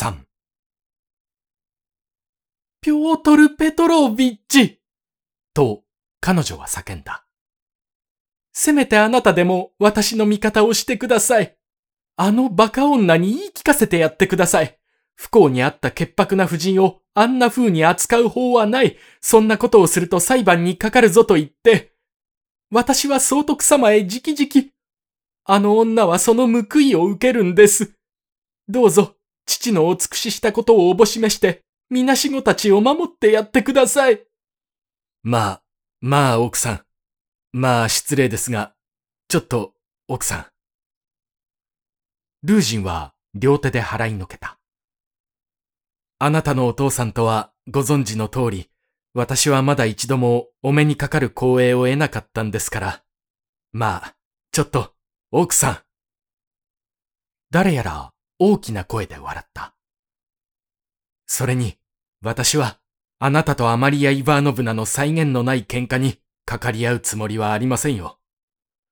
3ピョートル・ペトロービッチと彼女は叫んだ。せめてあなたでも私の味方をしてください。あのバカ女に言い聞かせてやってください。不幸にあった潔白な婦人をあんな風に扱う法はない。そんなことをすると裁判にかかるぞと言って。私は総督様へ直々。あの女はその報いを受けるんです。どうぞ、父のお尽くししたことをおぼしめして、みなしごたちを守ってやってください。まあ、まあ奥さん。まあ失礼ですが、ちょっと奥さん。ルージンは両手で払いのけた。あなたのお父さんとはご存知の通り、私はまだ一度もお目にかかる光栄を得なかったんですから。まあ、ちょっと、奥さん。誰やら大きな声で笑った。それに、私は、あなたとアマリア・イバーノブナの再現のない喧嘩にかかり合うつもりはありませんよ。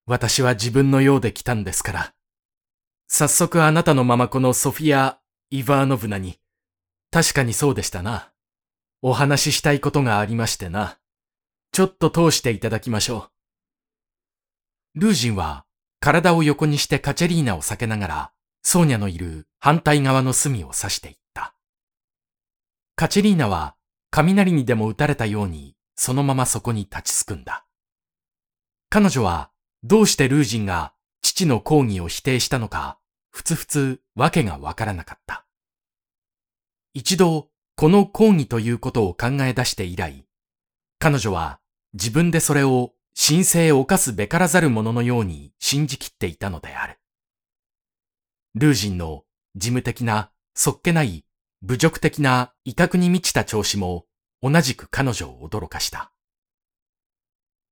私は自分のようで来たんですから。早速あなたのままこのソフィア・イバーノブナに、確かにそうでしたな。お話ししたいことがありましてな。ちょっと通していただきましょう。ルージンは体を横にしてカチェリーナを避けながらソーニャのいる反対側の隅を指していった。カチェリーナは雷にでも打たれたようにそのままそこに立ちすくんだ。彼女はどうしてルージンが父の抗議を否定したのか、ふつふつわけがわからなかった。一度この抗議ということを考え出して以来、彼女は自分でそれを神聖を犯すべからざる者のように信じきっていたのである。ルージンの事務的な、そっけない侮辱的な威嚇に満ちた調子も同じく彼女を驚かした。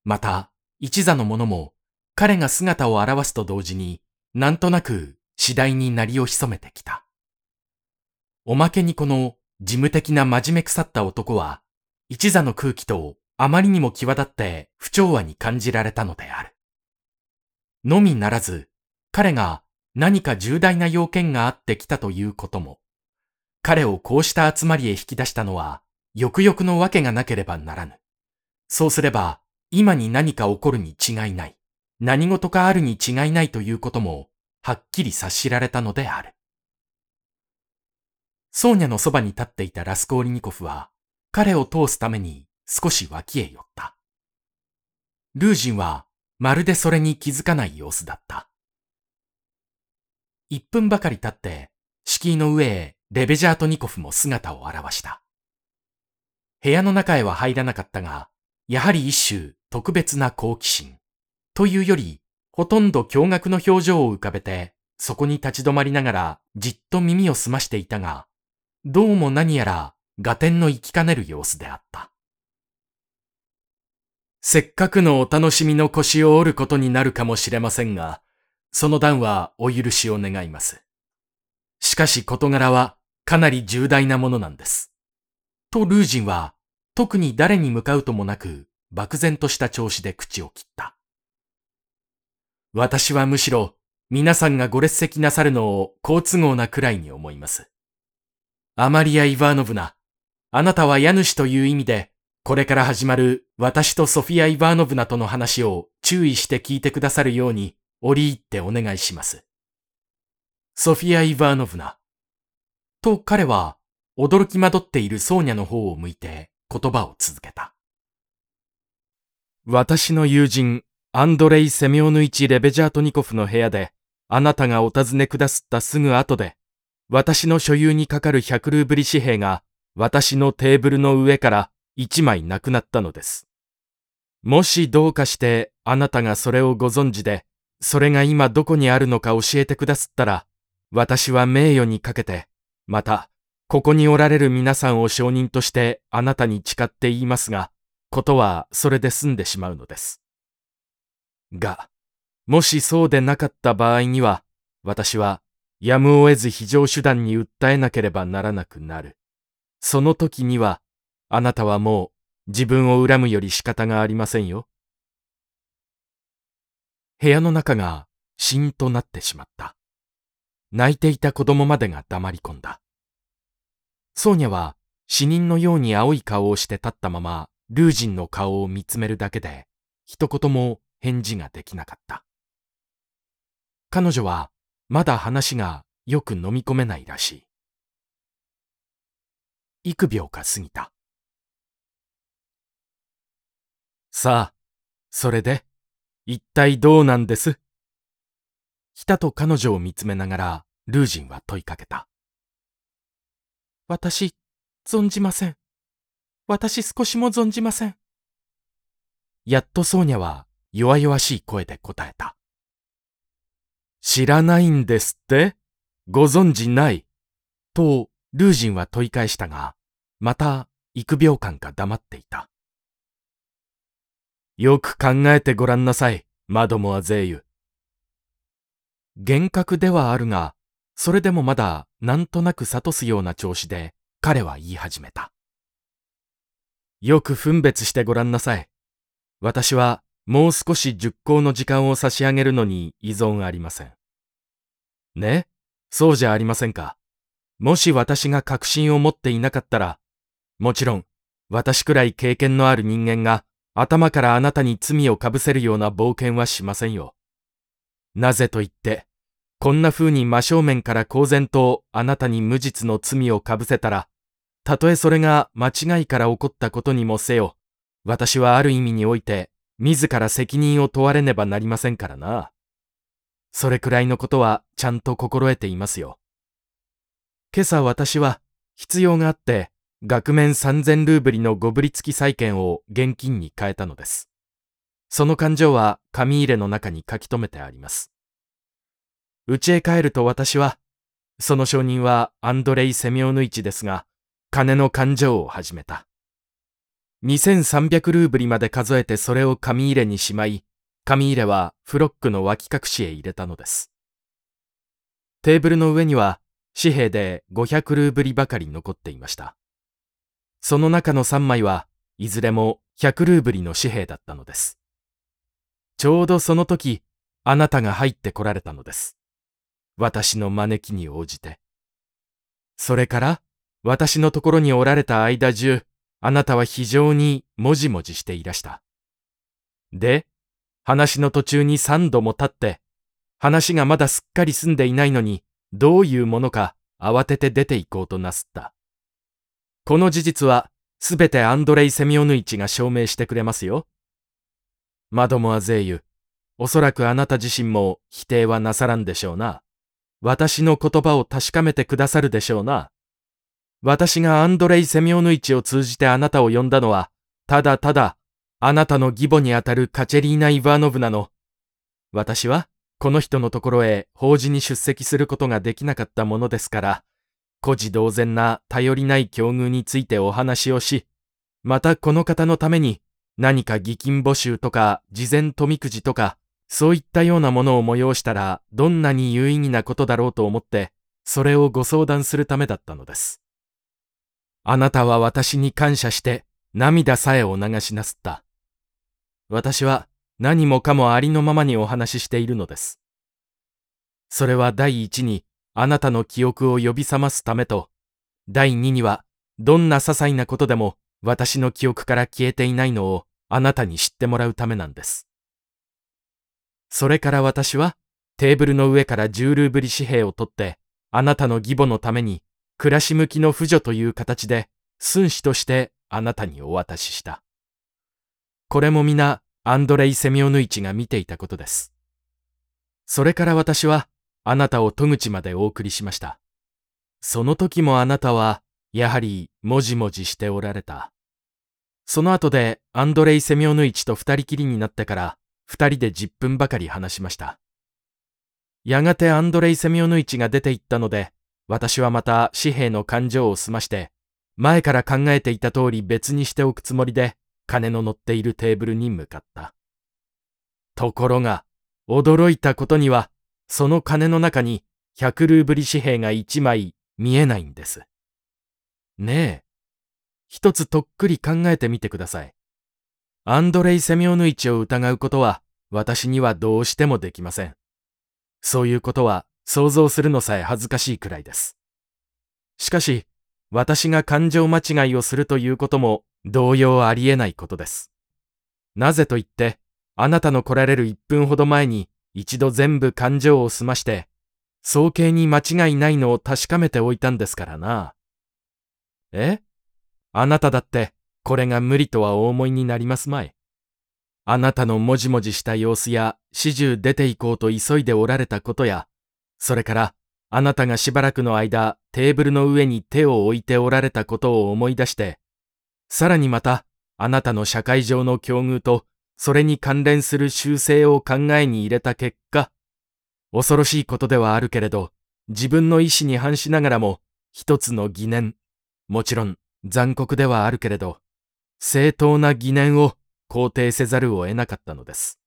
また、一座の者も彼が姿を現すと同時になんとなく次第になりを潜めてきた。おまけにこの事務的な真面目腐った男は一座の空気とあまりにも際立って不調和に感じられたのである。のみならず、彼が何か重大な要件があってきたということも、彼をこうした集まりへ引き出したのは、よくよくのわけがなければならぬ。そうすれば、今に何か起こるに違いない。何事かあるに違いないということも、はっきり察しられたのである。ソーニャのそばに立っていたラスコーリニコフは、彼を通すために少し脇へ寄った。ルージンは、まるでそれに気づかない様子だった。一分ばかり経って、敷居の上へレベジャートニコフも姿を現した。部屋の中へは入らなかったが、やはり一種特別な好奇心。というより、ほとんど驚愕の表情を浮かべて、そこに立ち止まりながらじっと耳を澄ましていたが、どうも何やら合点の行きかねる様子であった。せっかくのお楽しみの腰を折ることになるかもしれませんが、その段はお許しを願います。しかし事柄はかなり重大なものなんです。とルージンは特に誰に向かうともなく漠然とした調子で口を切った。私はむしろ皆さんがご列席なさるのを好都合なくらいに思います。アマリア・イヴァーノブナ、あなたは家主という意味で、これから始まる私とソフィア・イヴァーノブナとの話を注意して聞いてくださるように折り入ってお願いします。ソフィア・イヴァーノブナ。と彼は驚き惑っているソーニャの方を向いて言葉を続けた。私の友人、アンドレイ・セミオヌイチ・レベジャートニコフの部屋で、あなたがお尋ねくだすったすぐ後で、私の所有にかかる100ルーブリ紙幣が、私のテーブルの上から1枚なくなったのです。もしどうかしてあなたがそれをご存知で、それが今どこにあるのか教えてくだすったら、私は名誉にかけて、また、ここにおられる皆さんを証人としてあなたに誓って言いますが、ことはそれで済んでしまうのです。が、もしそうでなかった場合には、私はやむを得ず非常手段に訴えなければならなくなる。その時には、あなたはもう自分を恨むより仕方がありませんよ。部屋の中がしんとなってしまった。泣いていた子供までが黙り込んだ。ソーニャは死人のように青い顔をして立ったまま、ルージンの顔を見つめるだけで、一言も返事ができなかった。彼女は、まだ話がよく飲み込めないらしい。幾秒か過ぎた。さあ、それで、一体どうなんです？ひたと彼女を見つめながら、ルージンは問いかけた。私、存じません。私少しも存じません。やっとソーニャは弱々しい声で答えた。知らないんですって？ご存じない？と、ルージンは問い返したが、また幾秒間か黙っていた。よく考えてごらんなさい、マドモアゼーユ。幻覚ではあるが、それでもまだなんとなく諭すような調子で彼は言い始めた。よく分別してごらんなさい。私はもう少し熟考の時間を差し上げるのに依存ありません。ね？そうじゃありませんか。もし私が確信を持っていなかったら、もちろん私くらい経験のある人間が頭からあなたに罪をかぶせるような冒険はしませんよ。なぜと言って、こんな風に真正面から公然とあなたに無実の罪をかぶせたら、たとえそれが間違いから起こったことにもせよ、私はある意味において、自ら責任を問われねばなりませんからな。それくらいのことはちゃんと心得ていますよ。今朝私は必要があって額面三千ルーブリのごぶり付き債券を現金に変えたのです。その感情は紙入れの中に書き留めてあります。家へ帰ると私は、その証人はアンドレイ・セミオヌイチですが、金の勘定を始めた。2300ルーブリまで数えてそれを紙入れにしまい、紙入れはフロックの脇隠しへ入れたのです。テーブルの上には紙幣で500ルーブリばかり残っていました。その中の3枚はいずれも100ルーブリの紙幣だったのです。ちょうどその時、あなたが入ってこられたのです。私の招きに応じて。それから私のところにおられた間中、あなたは非常にもじもじしていらした。で、話の途中に三度も立って、話がまだすっかり済んでいないのに、どういうものか慌てて出て行こうとなすった。この事実は、すべてアンドレイ・セミオヌイチが証明してくれますよ。マドモアゼーユ、おそらくあなた自身も否定はなさらんでしょうな。私の言葉を確かめてくださるでしょうな。私がアンドレイ・セミオヌイチを通じてあなたを呼んだのは、ただただ、あなたの義母にあたるカチェリーナ・イヴァーノブナの、私は、この人のところへ法事に出席することができなかったものですから、孤児同然な頼りない境遇についてお話をし、またこの方のために何か義金募集とか事前富くじとか、そういったようなものを催したらどんなに有意義なことだろうと思って、それをご相談するためだったのです。あなたは私に感謝して涙さえを流しなすった。私は何もかもありのままにお話ししているのです。それは第一にあなたの記憶を呼び覚ますためと、第二にはどんな些細なことでも私の記憶から消えていないのをあなたに知ってもらうためなんです。それから私はテーブルの上から10ルーブリ紙幣を取ってあなたの義母のために暮らし向きの扶助という形で、寸志としてあなたにお渡しした。これも皆、アンドレイ・セミオヌイチが見ていたことです。それから私は、あなたを戸口までお送りしました。その時もあなたは、やはり、もじもじしておられた。その後で、アンドレイ・セミオヌイチと二人きりになってから、二人で10分ばかり話しました。やがてアンドレイ・セミオヌイチが出て行ったので、私はまた紙幣の勘定を済まして、前から考えていた通り別にしておくつもりで、金の乗っているテーブルに向かった。ところが、驚いたことには、その金の中に100ルーブリ紙幣が1枚見えないんです。ねえ、一つとっくり考えてみてください。アンドレイ・セミオヌイチを疑うことは私にはどうしてもできません。そういうことは想像するのさえ恥ずかしいくらいです。しかし、私が感情間違いをするということも同様ありえないことです。なぜと言って、あなたの来られる1分ほど前に一度全部感情を済まして、早計に間違いないのを確かめておいたんですからな。え？あなただってこれが無理とはお思いになりますまい。あなたのもじもじした様子や始終出て行こうと急いでおられたことや、それからあなたがしばらくの間テーブルの上に手を置いておられたことを思い出して、さらにまたあなたの社会上の境遇とそれに関連する修正を考えに入れた結果、恐ろしいことではあるけれど、自分の意志に反しながらも一つの疑念、もちろん残酷ではあるけれど、正当な疑念を肯定せざるを得なかったのです。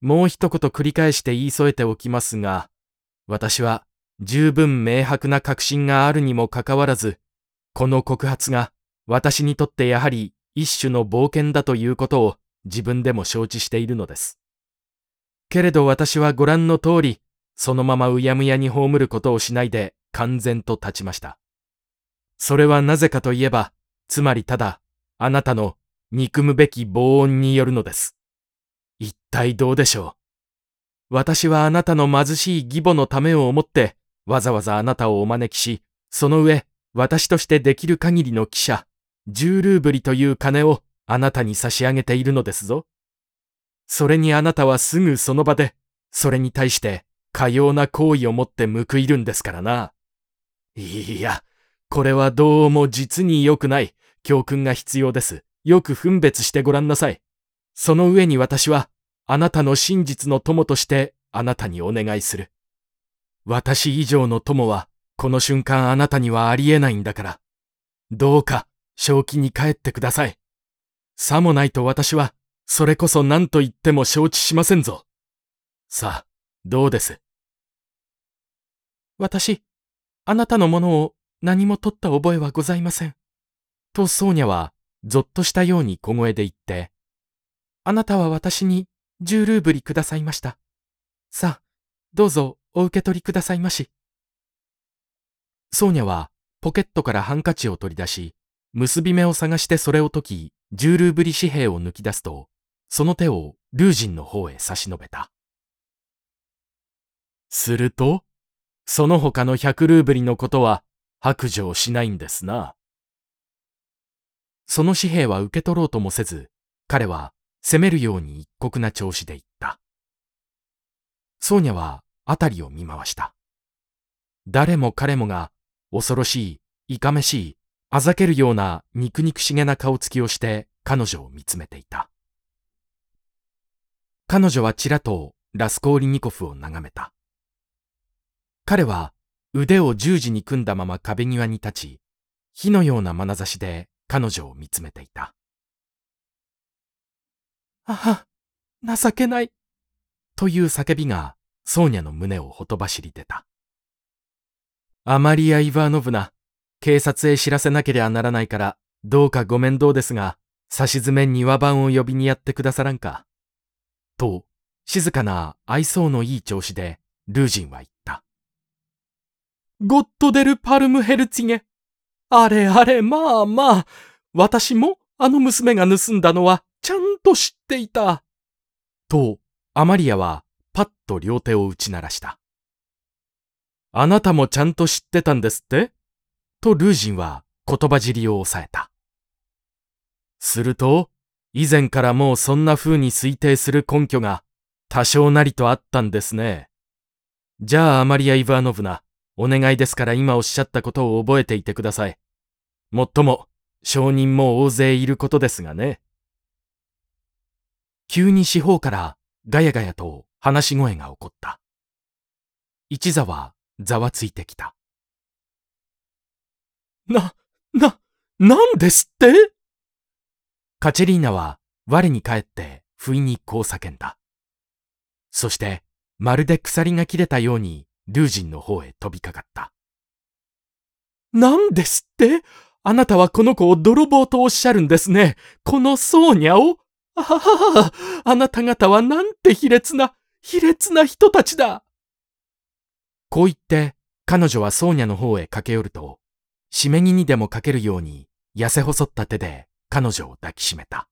もう一言繰り返して言い添えておきますが、私は十分明白な確信があるにもかかわらず、この告発が私にとってやはり一種の冒険だということを自分でも承知しているのです。けれど私はご覧の通り、そのままうやむやに葬ることをしないで完全と立ちました。それはなぜかといえば、つまりただ、あなたの憎むべき防音によるのです。一体どうでしょう？私はあなたの貧しい義母のためを思って、わざわざあなたをお招きし、その上、私としてできる限りの記者、10ルーブリという金をあなたに差し上げているのですぞ。それにあなたはすぐその場で、それに対してかような行為をもって報いるんですからな。いや、これはどうも実に良くない。教訓が必要です。よく分別してごらんなさい。その上に私は、あなたの真実の友としてあなたにお願いする。私以上の友は、この瞬間あなたにはありえないんだから。どうか、正気に帰ってください。さもないと私は、それこそ何と言っても承知しませんぞ。さあ、どうです？私、あなたのものを何も取った覚えはございません。とソーニャはぞっとしたように小声で言って、あなたは私に十ルーブリくださいました。さあ、どうぞお受け取りくださいまし。ソーニャはポケットからハンカチを取り出し、結び目を探してそれを解き、十ルーブリ紙幣を抜き出すと、その手をルージンの方へ差し伸べた。すると、その他の百ルーブリのことは白状しないんですな。その紙幣は受け取ろうともせず、彼は責めるように一刻な調子で言った。ソーニャは辺りを見回した。誰も彼もが恐ろしい、いかめしい、あざけるような肉肉しげな顔つきをして彼女を見つめていた。彼女はちらとラスコーリニコフを眺めた。彼は腕を十字に組んだまま壁際に立ち、火のような眼差しで彼女を見つめていた。ああ、情けない。という叫びが、ソーニャの胸をほとばしり出た。アマリア・イヴァーノブナ、警察へ知らせなければならないから、どうかご面倒ですが、差し詰め庭番を呼びにやってくださらんか。と、静かな愛想のいい調子で、ルージンは言った。ゴットデル・パルムヘルツィゲ。あれあれ、まあまあ、私もあの娘が盗んだのはちゃんと知っていた。と、アマリアはパッと両手を打ち鳴らした。あなたもちゃんと知ってたんですって？とルージンは言葉尻を抑えた。すると、以前からもうそんな風に推定する根拠が多少なりとあったんですね。じゃあアマリア・イヴァノブナ、お願いですから今おっしゃったことを覚えていてください。もっとも、証人も大勢いることですがね。急に四方からガヤガヤと話し声が起こった。一座はざわついてきた。な、な、なんですって？カチェリーナは我に返って不意にこう叫んだ。そして、まるで鎖が切れたようにルージンの方へ飛びかかった。なんですって？あなたはこの子を泥棒とおっしゃるんですね。このソーニャをあははあなた方はなんて卑劣な、卑劣な人たちだこう言って、彼女はソーニャの方へ駆け寄ると、締め木にでもかけるように痩せ細った手で彼女を抱きしめた。